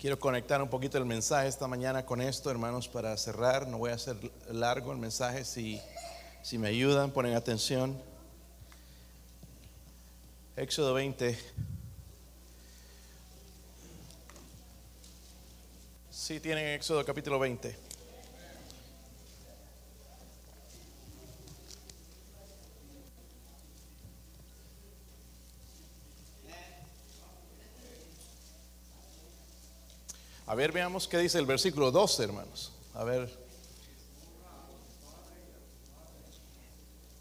Quiero conectar un poquito el mensaje esta mañana con esto, hermanos, para cerrar. No voy a hacer largo el mensaje. Si, si me ayudan, ponen atención. Éxodo 20. Si tienen Éxodo capítulo 20. Ver, veamos qué dice el versículo 12, hermanos. A ver.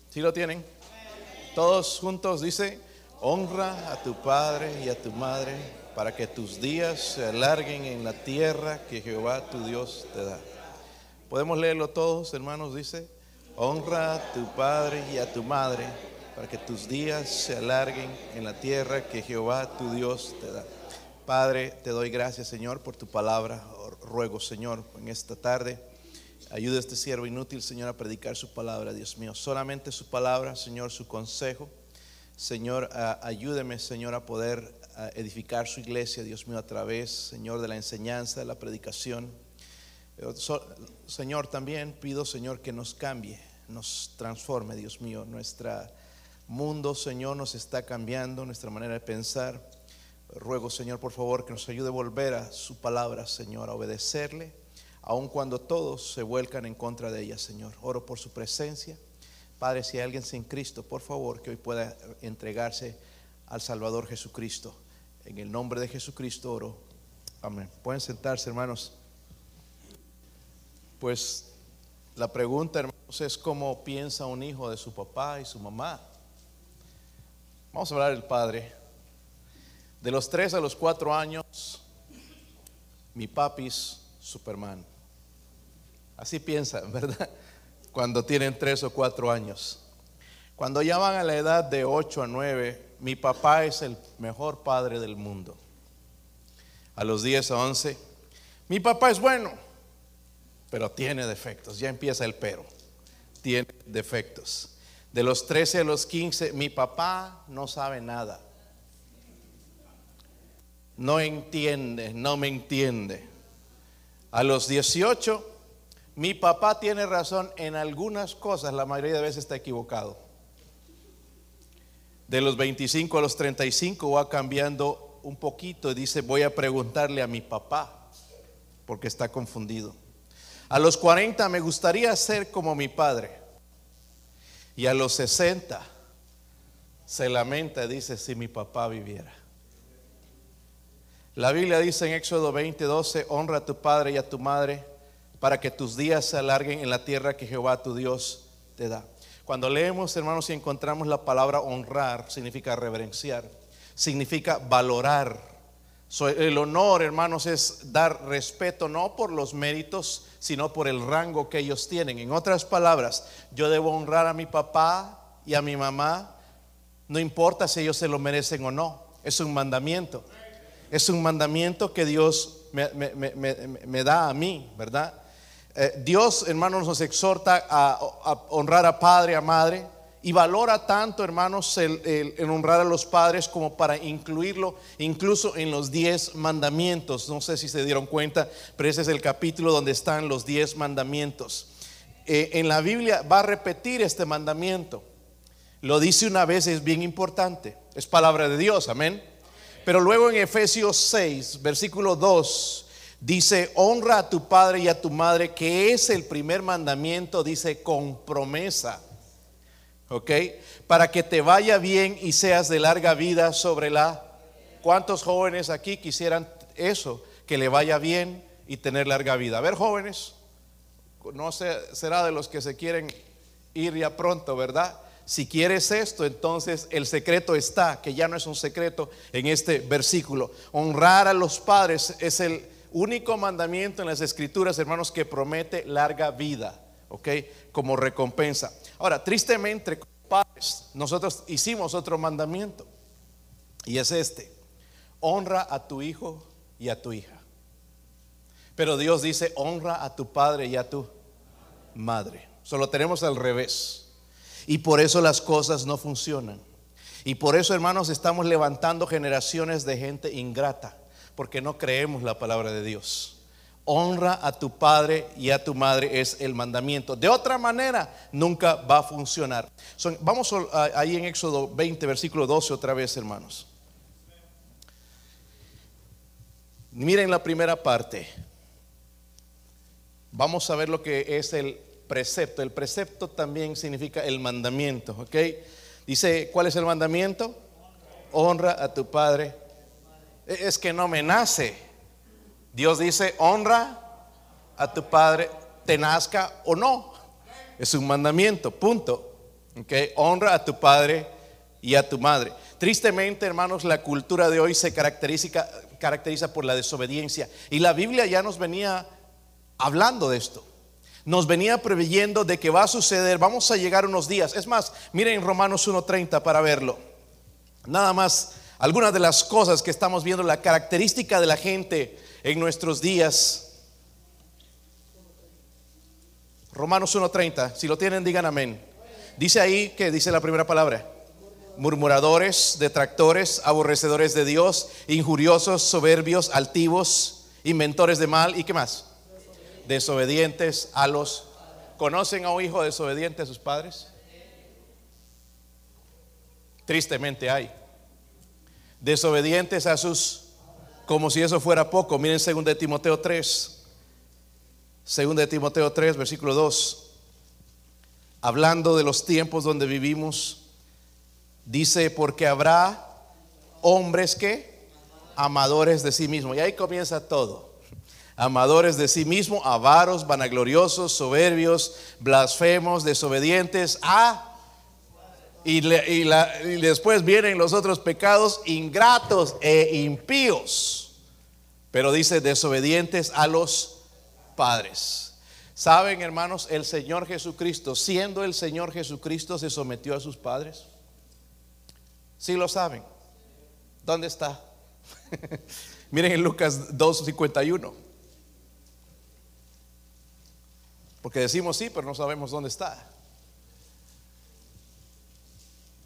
¿Sí lo tienen? Todos juntos dice, honra a tu padre y a tu madre para que tus días se alarguen en la tierra que Jehová tu Dios te da. ¿Podemos leerlo todos, hermanos? Dice, honra a tu padre y a tu madre para que tus días se alarguen en la tierra que Jehová tu Dios te da. Padre, te doy gracias, Señor, por tu palabra. Ruego, Señor, en esta tarde, ayuda a este siervo inútil, Señor, a predicar su palabra, Dios mío. Solamente su palabra, Señor, su consejo. Señor, ayúdeme, Señor, a poder edificar su iglesia, Dios mío, a través, Señor, de la enseñanza, de la predicación. Señor, también pido, Señor, que nos cambie, nos transforme, Dios mío. Nuestro mundo, Señor, nos está cambiando, nuestra manera de pensar. Ruego, Señor, por favor, que nos ayude a volver a su palabra, Señor, a obedecerle, aun cuando todos se vuelcan en contra de ella, Señor. Oro por su presencia. Padre, si hay alguien sin Cristo, por favor, que hoy pueda entregarse al Salvador Jesucristo. En el nombre de Jesucristo oro. Amén. Pueden sentarse, hermanos. Pues la pregunta, hermanos, es cómo piensa un hijo de su papá y su mamá. Vamos a hablar del Padre. De los tres a los cuatro años, mi papis Superman. Así piensan, ¿verdad? Cuando tienen tres o cuatro años. Cuando ya van a la edad de ocho a nueve, mi papá es el mejor padre del mundo. A los diez a once, mi papá es bueno, pero tiene defectos. Ya empieza el pero. Tiene defectos. De los trece a los quince, mi papá no sabe nada no entiende, no me entiende. A los 18, mi papá tiene razón en algunas cosas, la mayoría de veces está equivocado. De los 25 a los 35 va cambiando un poquito y dice, voy a preguntarle a mi papá, porque está confundido. A los 40 me gustaría ser como mi padre. Y a los 60 se lamenta, dice, si mi papá viviera. La Biblia dice en Éxodo 20, 12, honra a tu padre y a tu madre para que tus días se alarguen en la tierra que Jehová tu Dios te da. Cuando leemos, hermanos, y encontramos la palabra honrar, significa reverenciar, significa valorar. El honor, hermanos, es dar respeto no por los méritos, sino por el rango que ellos tienen. En otras palabras, yo debo honrar a mi papá y a mi mamá, no importa si ellos se lo merecen o no, es un mandamiento es un mandamiento que Dios me, da a mí, ¿verdad? Eh, Dios, hermanos, nos exhorta a, honrar a padre, a madre, y valora tanto, hermanos, el, honrar a los padres como para incluirlo incluso en los diez mandamientos. No sé si se dieron cuenta, pero ese es el capítulo donde están los diez mandamientos. Eh, en la Biblia va a repetir este mandamiento. Lo dice una vez, es bien importante. Es palabra de Dios, amén. Pero luego en Efesios 6, versículo 2, dice, honra a tu padre y a tu madre, que es el primer mandamiento, dice, con promesa. ¿Ok? Para que te vaya bien y seas de larga vida sobre la... ¿Cuántos jóvenes aquí quisieran eso? Que le vaya bien y tener larga vida. A ver, jóvenes, no será de los que se quieren ir ya pronto, ¿verdad? Si quieres esto, entonces el secreto está, que ya no es un secreto en este versículo. Honrar a los padres es el único mandamiento en las escrituras, hermanos, que promete larga vida, ¿ok? Como recompensa. Ahora, tristemente, padres, nosotros hicimos otro mandamiento y es este. Honra a tu hijo y a tu hija. Pero Dios dice, honra a tu padre y a tu madre. Solo tenemos al revés. Y por eso las cosas no funcionan. Y por eso, hermanos, estamos levantando generaciones de gente ingrata. porque no creemos la palabra de Dios. Honra a tu padre y a tu madre es el mandamiento. De otra manera, nunca va a funcionar. vamos ahí en Éxodo 20, versículo 12 otra vez, hermanos. Miren la primera parte. Vamos a ver lo que es el precepto. El precepto también significa el mandamiento, ¿ok? Dice, ¿cuál es el mandamiento? Honra a tu padre. E, es que no me nace. Dios dice, honra a tu padre, te nazca o no. Es un mandamiento, punto. ¿Ok? Honra a tu padre y a tu madre. Tristemente, hermanos, la cultura de hoy se caracteriza, caracteriza por la desobediencia. Y la Biblia ya nos venía hablando de esto. Nos venía preveyendo de que va a suceder, vamos a llegar unos días. Es más, miren Romanos 1.30 para verlo. Nada más, algunas de las cosas que estamos viendo, la característica de la gente en nuestros días. Romanos 1.30, si lo tienen, digan amén. Dice ahí que dice la primera palabra murmuradores, detractores, aborrecedores de Dios, injuriosos, soberbios, altivos, inventores de mal y qué más? Desobedientes a los... ¿Conocen a un hijo desobediente a sus padres? Tristemente hay. Desobedientes a sus... Como si eso fuera poco. Miren 2 de Timoteo 3. 2 de Timoteo 3, versículo 2. Hablando de los tiempos donde vivimos Dice, porque habrá hombres que amadores de sí mismo. Y ahí comienza todo. Amadores de sí mismo, avaros, vanagloriosos, soberbios, blasfemos, desobedientes a... Y, y después vienen los otros pecados, ingratos e impíos. Pero dice, desobedientes a los padres. Saben, hermanos, el Señor Jesucristo, siendo el Señor Jesucristo, se sometió a sus padres. Si lo saben. ¿Dónde está? Miren en Lucas 2.51. Porque decimos sí, pero no sabemos dónde está.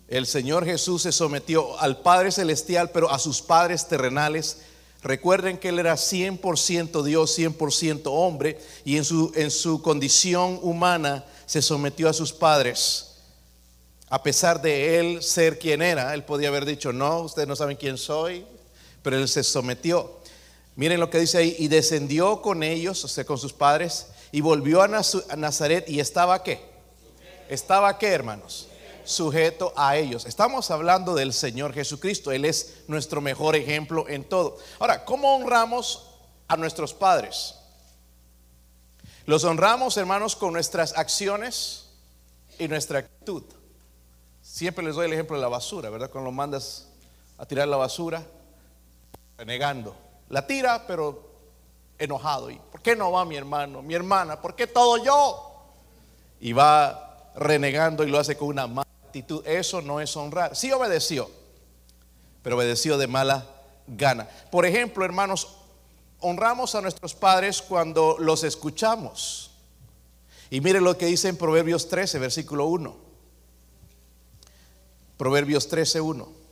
El Señor Jesús se sometió al Padre Celestial, pero a sus padres terrenales. Recuerden que Él era 100% Dios, 100% hombre, y en su, en su condición humana se sometió a sus padres a pesar de él ser quien era, él podía haber dicho, no, ustedes no saben quién soy, pero él se sometió. Miren lo que dice ahí, y descendió con ellos, o sea, con sus padres, y volvió a, Nazaret y estaba qué? Estaba qué, hermanos? Sujeto a ellos. Estamos hablando del Señor Jesucristo, Él es nuestro mejor ejemplo en todo. Ahora, ¿cómo honramos a nuestros padres? Los honramos, hermanos, con nuestras acciones y nuestra actitud. Siempre les doy el ejemplo de la basura, ¿verdad? Cuando lo mandas a tirar la basura, renegando. La tira, pero enojado. ¿Y por qué no va mi hermano, mi hermana? ¿Por qué todo yo? Y va renegando y lo hace con una mala actitud. Eso no es honrar. Sí obedeció, pero obedeció de mala gana. Por ejemplo, hermanos, honramos a nuestros padres cuando los escuchamos. Y miren lo que dice en Proverbios 13, versículo 1. Proverbios 13.1.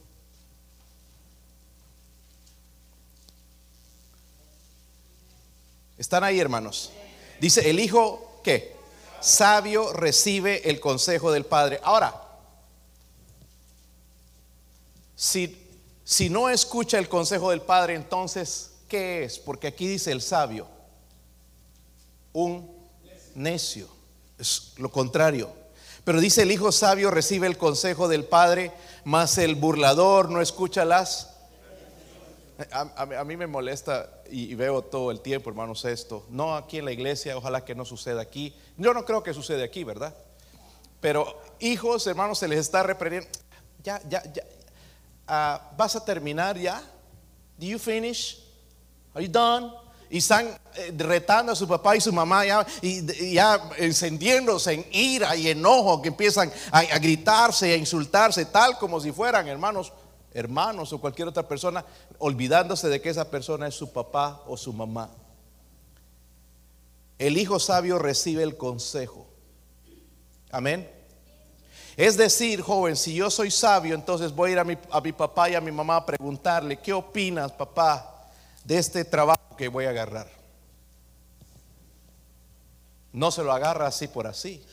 ¿Están ahí, hermanos? Dice, el hijo, ¿qué? Sabio recibe el consejo del padre. Ahora, si, si no escucha el consejo del padre, entonces, ¿qué es? Porque aquí dice el sabio, un necio. Es lo contrario. Pero dice el hijo sabio recibe el consejo del padre, mas el burlador no escucha las... A, mí me molesta y, veo todo el tiempo, hermanos, esto. No aquí en la iglesia, ojalá que no suceda aquí. Yo no creo que suceda aquí, ¿verdad? Pero hijos, hermanos, se les está reprendiendo. Ya, ya, ya. Ah, ¿Vas a terminar ya? ¿Do you finish? Are you done? y están eh, retando a su papá y su mamá ya, y, ya encendiéndose en ira y enojo, que empiezan a, gritarse y a insultarse, tal como si fueran hermanos, hermanos o cualquier otra persona, olvidándose de que esa persona es su papá o su mamá. El hijo sabio recibe el consejo. Amén. Es decir, joven, si yo soy sabio, entonces voy a ir a mi, a mi papá y a mi mamá a preguntarle, ¿qué opinas, papá? de este trabajo que voy a agarrar. No se lo agarra así por así.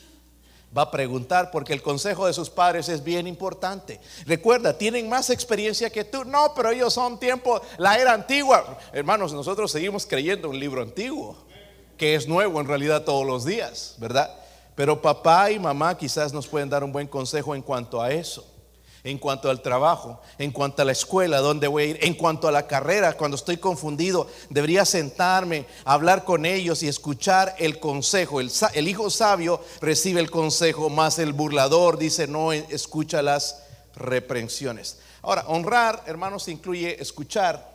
Va a preguntar porque el consejo de sus padres es bien importante. Recuerda, tienen más experiencia que tú. No, pero ellos son tiempo, la era antigua. Hermanos, nosotros seguimos creyendo un libro antiguo, que es nuevo en realidad todos los días, ¿verdad? Pero papá y mamá quizás nos pueden dar un buen consejo en cuanto a eso en cuanto al trabajo, en cuanto a la escuela, dónde voy a ir, en cuanto a la carrera, cuando estoy confundido, debería sentarme, hablar con ellos y escuchar el consejo. El, el hijo sabio recibe el consejo, más el burlador dice no escucha las reprensiones. Ahora, honrar, hermanos, incluye escuchar,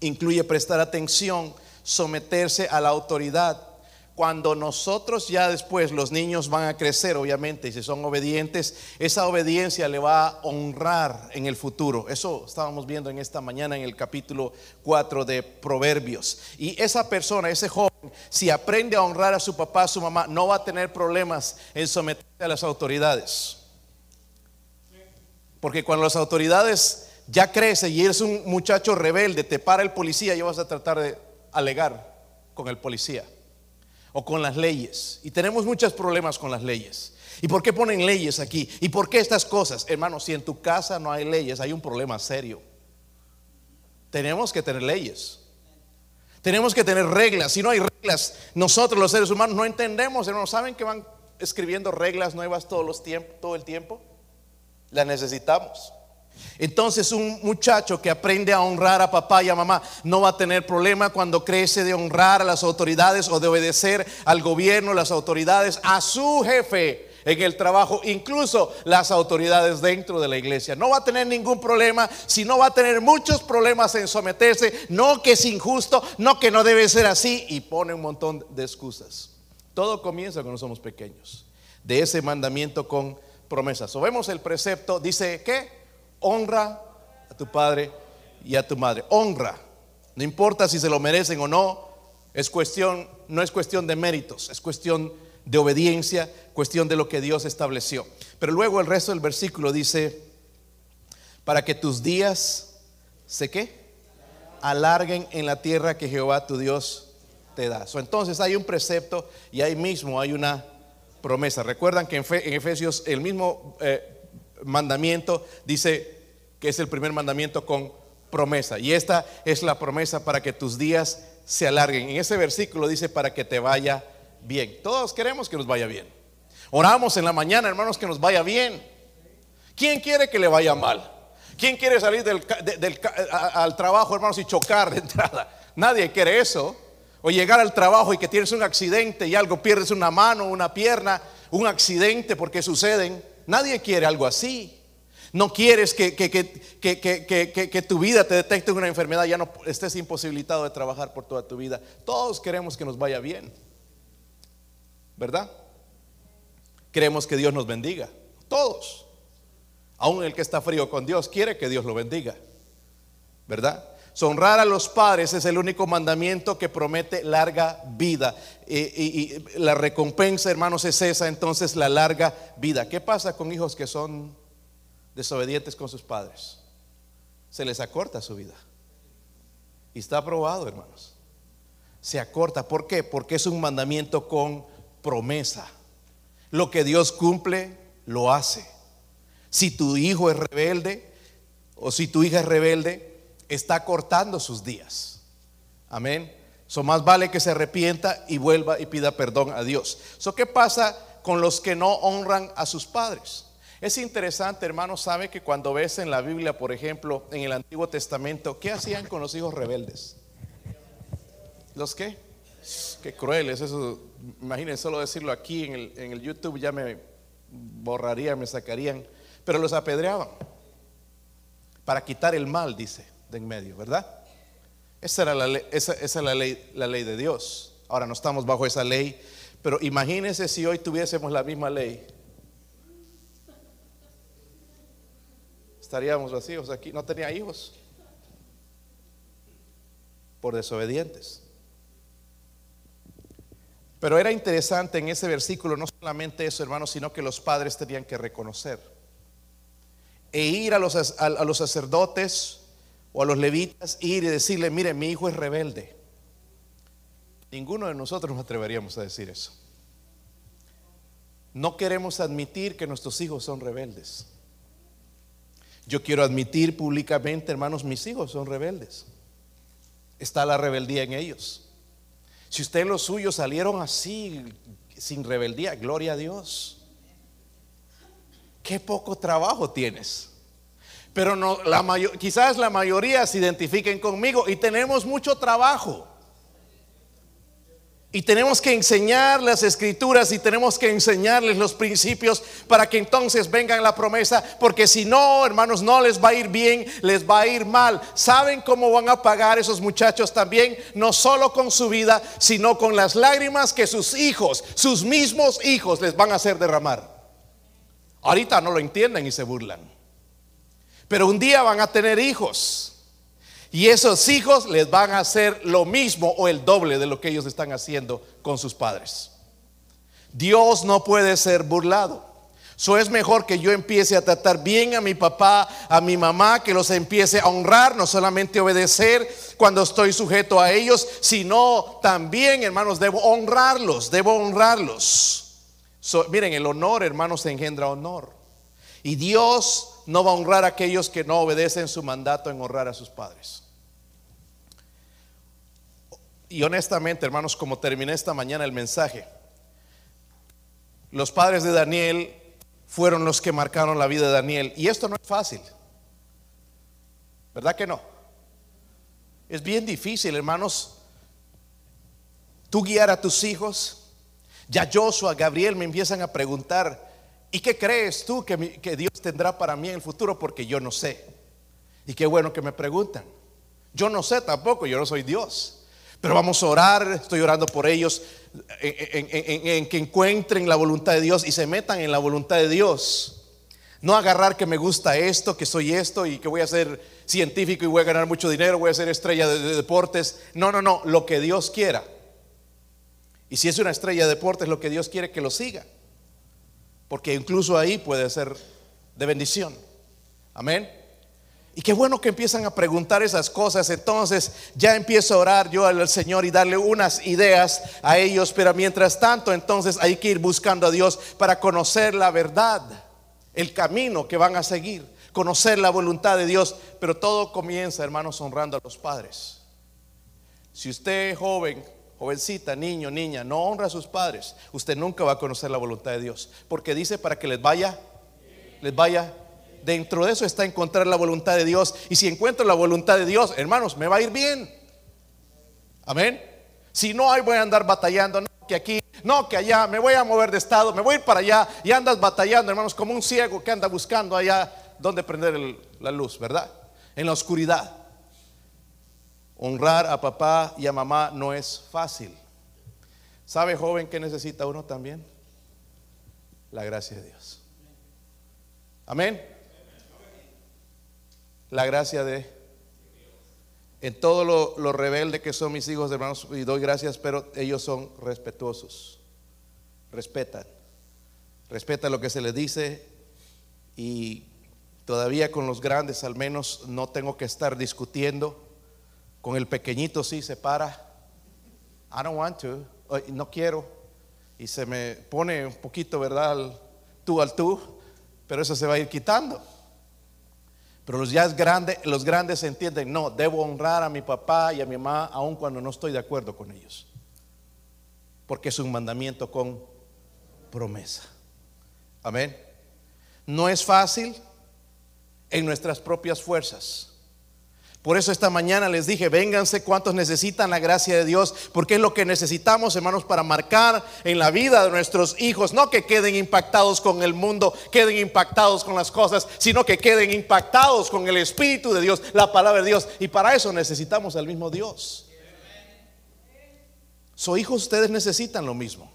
incluye prestar atención, someterse a la autoridad cuando nosotros ya después los niños van a crecer, obviamente, y si son obedientes, esa obediencia le va a honrar en el futuro. Eso estábamos viendo en esta mañana en el capítulo 4 de Proverbios. Y esa persona, ese joven, si aprende a honrar a su papá, a su mamá, no va a tener problemas en someterse a las autoridades. Porque cuando las autoridades ya crecen y eres un muchacho rebelde, te para el policía y vas a tratar de alegar con el policía o con las leyes. Y tenemos muchos problemas con las leyes. ¿Y por qué ponen leyes aquí? ¿Y por qué estas cosas? Hermanos, si en tu casa no hay leyes, hay un problema serio. Tenemos que tener leyes. Tenemos que tener reglas. Si no hay reglas, nosotros los seres humanos no entendemos, hermanos. ¿Saben que van escribiendo reglas nuevas todos los tiempos, todo el tiempo? Las necesitamos. Entonces un muchacho que aprende a honrar a papá y a mamá no va a tener problema cuando crece de honrar a las autoridades o de obedecer al gobierno, las autoridades, a su jefe en el trabajo, incluso las autoridades dentro de la iglesia. No va a tener ningún problema, si no va a tener muchos problemas en someterse, no que es injusto, no que no debe ser así, y pone un montón de excusas. Todo comienza cuando somos pequeños, de ese mandamiento con promesas. O vemos el precepto, dice que honra a tu padre y a tu madre. Honra. No importa si se lo merecen o no, es cuestión, no es cuestión de méritos, es cuestión de obediencia, cuestión de lo que Dios estableció. Pero luego el resto del versículo dice, para que tus días, ¿se qué? Alarguen en la tierra que Jehová tu Dios te da. entonces hay un precepto y ahí mismo hay una promesa. Recuerdan que en, Efesios el mismo eh, mandamiento dice que es el primer mandamiento con promesa. Y esta es la promesa para que tus días se alarguen. En ese versículo dice para que te vaya bien. Todos queremos que nos vaya bien. Oramos en la mañana, hermanos, que nos vaya bien. ¿Quién quiere que le vaya mal? ¿Quién quiere salir del, al trabajo, hermanos, y chocar de entrada? Nadie quiere eso. O llegar al trabajo y que tienes un accidente y algo, pierdes una mano, una pierna, un accidente porque suceden. Nadie quiere algo así. No quieres que, que, tu vida te detecte una enfermedad, ya no estés imposibilitado de trabajar por toda tu vida. Todos queremos que nos vaya bien. ¿Verdad? Queremos que Dios nos bendiga. Todos. Aún el que está frío con Dios quiere que Dios lo bendiga. ¿Verdad? Honrar a los padres es el único mandamiento que promete larga vida. Y, la recompensa, hermanos, es esa, entonces la larga vida. ¿Qué pasa con hijos que son desobedientes con sus padres? Se les acorta su vida. Y está aprobado, hermanos. Se acorta. ¿Por qué? Porque es un mandamiento con promesa. Lo que Dios cumple, lo hace. Si tu hijo es rebelde o si tu hija es rebelde, está cortando sus días. Amén. So más vale que se arrepienta y vuelva y pida perdón a Dios. So, ¿qué pasa con los que no honran a sus padres? Es interesante, hermano, sabe que cuando ves en la Biblia, por ejemplo, en el Antiguo Testamento, ¿qué hacían con los hijos rebeldes? ¿Los qué? Qué crueles, eso, imagínense solo decirlo aquí en el, en el YouTube, ya me borrarían, me sacarían, pero los apedreaban para quitar el mal, dice en medio, ¿verdad? Esa era la ley, esa, es la ley, la ley de Dios. Ahora no estamos bajo esa ley, pero imagínense si hoy tuviésemos la misma ley. Estaríamos vacíos aquí, no tenía hijos por desobedientes. Pero era interesante en ese versículo no solamente eso, hermanos, sino que los padres tenían que reconocer e ir a los, a los sacerdotes o a los levitas ir y decirle, mire, mi hijo es rebelde. Ninguno de nosotros nos atreveríamos a decir eso. No queremos admitir que nuestros hijos son rebeldes. Yo quiero admitir públicamente, hermanos, mis hijos son rebeldes. Está la rebeldía en ellos. Si usted los suyos salieron así, sin rebeldía, gloria a Dios. Qué poco trabajo tienes. Pero no, la mayor, quizás la mayoría se identifiquen conmigo y tenemos mucho trabajo. Y tenemos que enseñar las escrituras y tenemos que enseñarles los principios para que entonces vengan la promesa. Porque si no, hermanos, no les va a ir bien, les va a ir mal. ¿Saben cómo van a pagar esos muchachos también? No solo con su vida, sino con las lágrimas que sus hijos, sus mismos hijos, les van a hacer derramar. Ahorita no lo entienden y se burlan. Pero un día van a tener hijos. Y esos hijos les van a hacer lo mismo o el doble de lo que ellos están haciendo con sus padres. Dios no puede ser burlado. Eso es mejor que yo empiece a tratar bien a mi papá, a mi mamá, que los empiece a honrar, no solamente obedecer cuando estoy sujeto a ellos, sino también, hermanos, debo honrarlos, debo honrarlos. miren, el honor, hermanos, engendra honor. Y Dios no va a honrar a aquellos que no obedecen su mandato en honrar a sus padres. Y honestamente, hermanos, como terminé esta mañana el mensaje, los padres de Daniel fueron los que marcaron la vida de Daniel. Y esto no es fácil. ¿Verdad que no? Es bien difícil, hermanos, tú guiar a tus hijos. Ya Joshua, Gabriel me empiezan a preguntar, ¿y qué crees tú que, Dios tendrá para mí en el futuro? Porque yo no sé. Y qué bueno que me preguntan. Yo no sé tampoco, yo no soy Dios. Pero vamos a orar, estoy orando por ellos, en, que encuentren la voluntad de Dios y se metan en la voluntad de Dios. No agarrar que me gusta esto, que soy esto y que voy a ser científico y voy a ganar mucho dinero, voy a ser estrella de, deportes. No, no, no, lo que Dios quiera. Y si es una estrella de deportes, lo que Dios quiere que lo siga. Porque incluso ahí puede ser de bendición. Amén. Y qué bueno que empiezan a preguntar esas cosas. Entonces ya empiezo a orar yo al Señor y darle unas ideas a ellos. Pero mientras tanto, entonces hay que ir buscando a Dios para conocer la verdad, el camino que van a seguir, conocer la voluntad de Dios. Pero todo comienza, hermanos, honrando a los padres. Si usted joven, jovencita, niño, niña, no honra a sus padres, usted nunca va a conocer la voluntad de Dios. Porque dice para que les vaya, les vaya dentro de eso está encontrar la voluntad de Dios. Y si encuentro la voluntad de Dios, hermanos, me va a ir bien. Amén. Si no, ahí voy a andar batallando. No, que aquí, no, que allá, me voy a mover de estado, me voy a ir para allá. Y andas batallando, hermanos, como un ciego que anda buscando allá donde prender la luz, ¿verdad? En la oscuridad. Honrar a papá y a mamá no es fácil. ¿Sabe, joven, que necesita uno también? La gracia de Dios. Amén la gracia de... En todo lo, rebelde que son mis hijos, hermanos, y doy gracias, pero ellos son respetuosos. Respetan. Respetan lo que se les dice y todavía con los grandes al menos no tengo que estar discutiendo. Con el pequeñito sí se para. I don't want to. No quiero. Y se me pone un poquito, ¿verdad? tú al tú. Pero eso se va a ir quitando. Pero los ya grandes, los grandes entienden, no, debo honrar a mi papá y a mi mamá aun cuando no estoy de acuerdo con ellos. Porque es un mandamiento con promesa. Amén. No es fácil en nuestras propias fuerzas. Por eso esta mañana les dije, vénganse cuantos necesitan la gracia de Dios, porque es lo que necesitamos, hermanos, para marcar en la vida de nuestros hijos, no que queden impactados con el mundo, queden impactados con las cosas, sino que queden impactados con el Espíritu de Dios, la palabra de Dios. Y para eso necesitamos al mismo Dios. So hijos, ustedes necesitan lo mismo.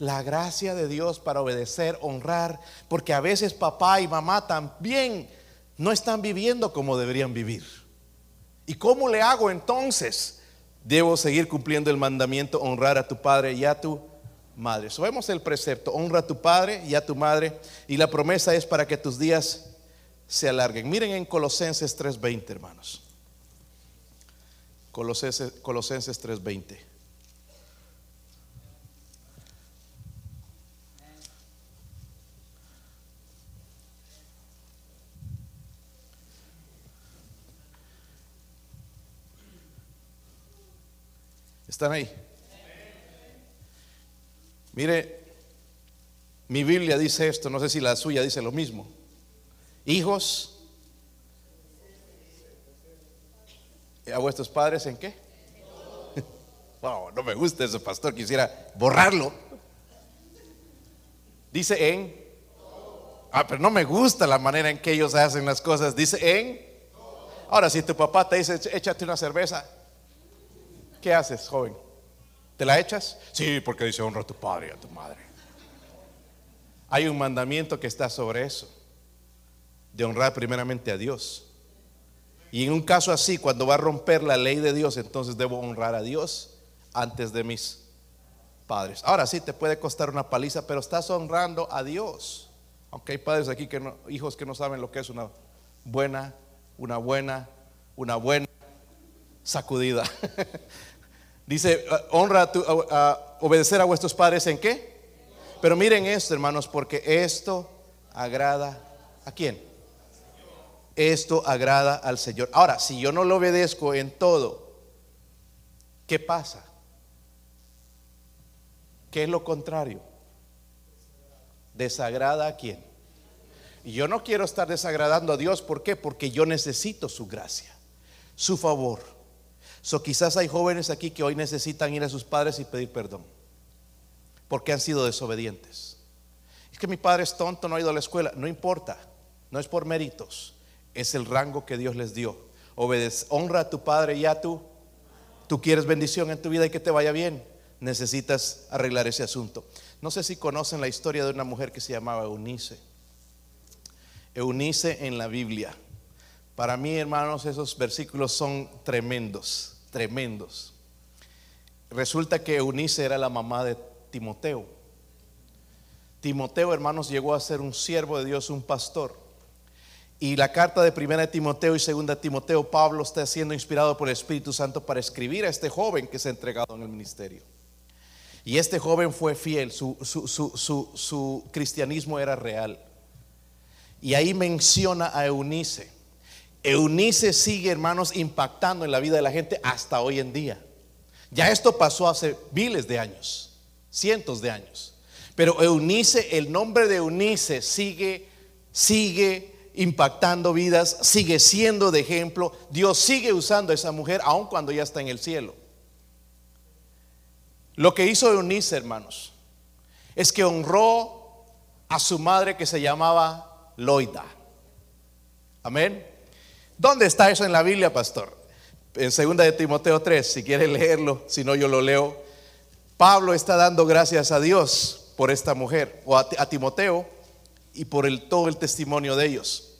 La gracia de Dios para obedecer, honrar, porque a veces papá y mamá también no están viviendo como deberían vivir. ¿Y cómo le hago entonces? Debo seguir cumpliendo el mandamiento, honrar a tu padre y a tu madre. So, vemos el precepto, honra a tu padre y a tu madre. Y la promesa es para que tus días se alarguen. Miren en Colosenses 3:20, hermanos. Colosenses, Colosenses 3:20. ¿Están ahí? Mire, mi Biblia dice esto, no sé si la suya dice lo mismo. Hijos, ¿a vuestros padres en qué? No me gusta ese pastor, quisiera borrarlo. Dice en. Ah, pero no me gusta la manera en que ellos hacen las cosas. Dice en. Ahora, si tu papá te dice, échate una cerveza, ¿qué haces, joven? ¿Te la echas? Sí, porque dice honra a tu padre y a tu madre. Hay un mandamiento que está sobre eso, de honrar primeramente a Dios. Y en un caso así, cuando va a romper la ley de Dios, entonces debo honrar a Dios antes de mis padres. Ahora sí, te puede costar una paliza, pero estás honrando a Dios. Aunque hay padres aquí que no, hijos que no saben lo que es una buena, una buena, una buena sacudida. Dice, ah, honra a, tu, obedecer a vuestros padres en qué? Pero miren esto, hermanos, porque esto agrada a quién? Esto agrada al Señor. Ahora, si yo no lo obedezco en todo, ¿qué pasa? ¿Qué es lo contrario? Desagrada a quién? Y yo no quiero estar desagradando a Dios, ¿por qué? Porque yo necesito su gracia, su favor So, quizás hay jóvenes aquí que hoy necesitan ir a sus padres y pedir perdón porque han sido desobedientes. Es que mi padre es tonto, no ha ido a la escuela. No importa, no es por méritos, es el rango que Dios les dio. Obedece, honra a tu padre y a tú. Tú quieres bendición en tu vida y que te vaya bien. Necesitas arreglar ese asunto. No sé si conocen la historia de una mujer que se llamaba Eunice. Eunice en la Biblia. Para mí, hermanos, esos versículos son tremendos tremendos. Resulta que Eunice era la mamá de Timoteo. Timoteo, hermanos, llegó a ser un siervo de Dios, un pastor. Y la carta de primera de Timoteo y segunda de Timoteo, Pablo está siendo inspirado por el Espíritu Santo para escribir a este joven que se ha entregado en el ministerio. Y este joven fue fiel, su, su cristianismo era real. Y ahí menciona a Eunice. Eunice sigue, hermanos, impactando en la vida de la gente hasta hoy en día. Ya esto pasó hace miles de años, cientos de años. Pero Eunice, el nombre de Eunice sigue, sigue impactando vidas, sigue siendo de ejemplo. Dios sigue usando a esa mujer aun cuando ya está en el cielo. Lo que hizo Eunice, hermanos, es que honró a su madre que se llamaba Loida. Amén. ¿Dónde está eso en la Biblia, pastor? En 2 de Timoteo 3, si quiere leerlo, si no yo lo leo. Pablo está dando gracias a Dios por esta mujer, o a, Timoteo, y por el, todo el testimonio de ellos.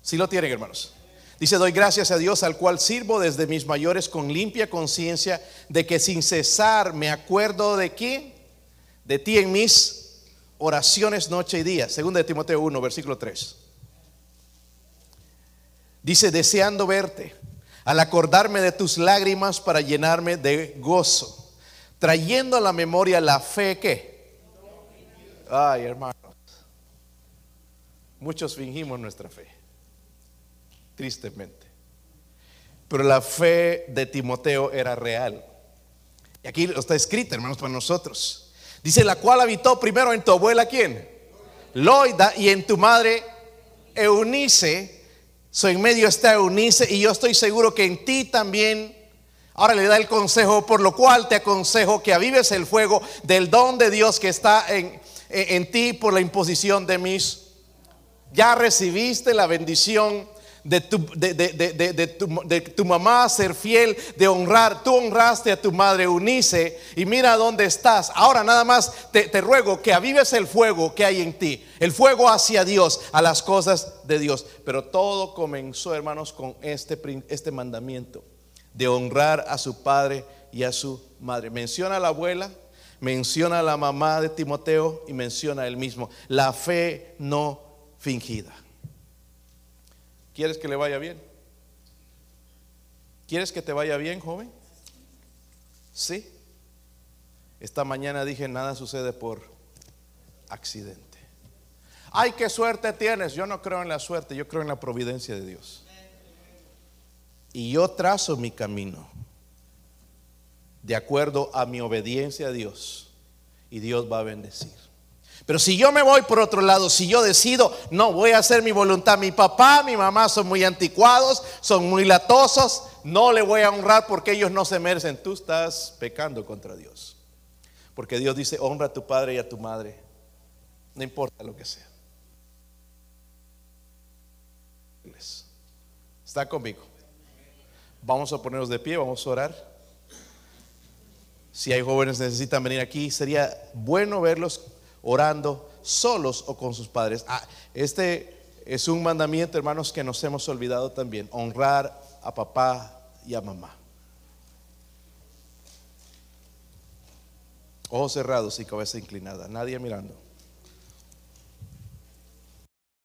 Si lo tienen, hermanos. Dice, doy gracias a Dios al cual sirvo desde mis mayores con limpia conciencia de que sin cesar me acuerdo de quién, de ti en mis oraciones noche y día. Segunda de Timoteo 1, versículo 3. Dice, deseando verte, al acordarme de tus lágrimas para llenarme de gozo, trayendo a la memoria la fe que... Ay, hermanos, muchos fingimos nuestra fe, tristemente. Pero la fe de Timoteo era real. Y aquí está escrito, hermanos, para nosotros. Dice, la cual habitó primero en tu abuela, ¿quién? Loida, y en tu madre Eunice. soy en medio está Eunice, y yo estoy seguro que en ti también. Ahora le da el consejo, por lo cual te aconsejo que avives el fuego del don de Dios que está en, en ti por la imposición de mis. Ya recibiste la bendición de tu, de, tu, mamá ser fiel, de honrar. Tú honraste a tu madre Unice y mira dónde estás. Ahora nada más te, te, ruego que avives el fuego que hay en ti, el fuego hacia Dios, a las cosas de Dios. Pero todo comenzó, hermanos, con este, este mandamiento de honrar a su padre y a su madre. Menciona a la abuela, menciona a la mamá de Timoteo y menciona a él mismo. La fe no fingida. ¿Quieres que le vaya bien? ¿Quieres que te vaya bien, joven? Sí. Esta mañana dije, nada sucede por accidente. Ay, qué suerte tienes. Yo no creo en la suerte, yo creo en la providencia de Dios. Y yo trazo mi camino de acuerdo a mi obediencia a Dios. Y Dios va a bendecir. Pero si yo me voy por otro lado, si yo decido, no voy a hacer mi voluntad, mi papá, mi mamá son muy anticuados, son muy latosos, no le voy a honrar porque ellos no se merecen. Tú estás pecando contra Dios. Porque Dios dice, honra a tu padre y a tu madre, no importa lo que sea. Está conmigo. Vamos a ponernos de pie, vamos a orar. Si hay jóvenes que necesitan venir aquí, sería bueno verlos orando solos o con sus padres. Ah, este es un mandamiento, hermanos, que nos hemos olvidado también, honrar a papá y a mamá. Ojos cerrados y cabeza inclinada, nadie mirando.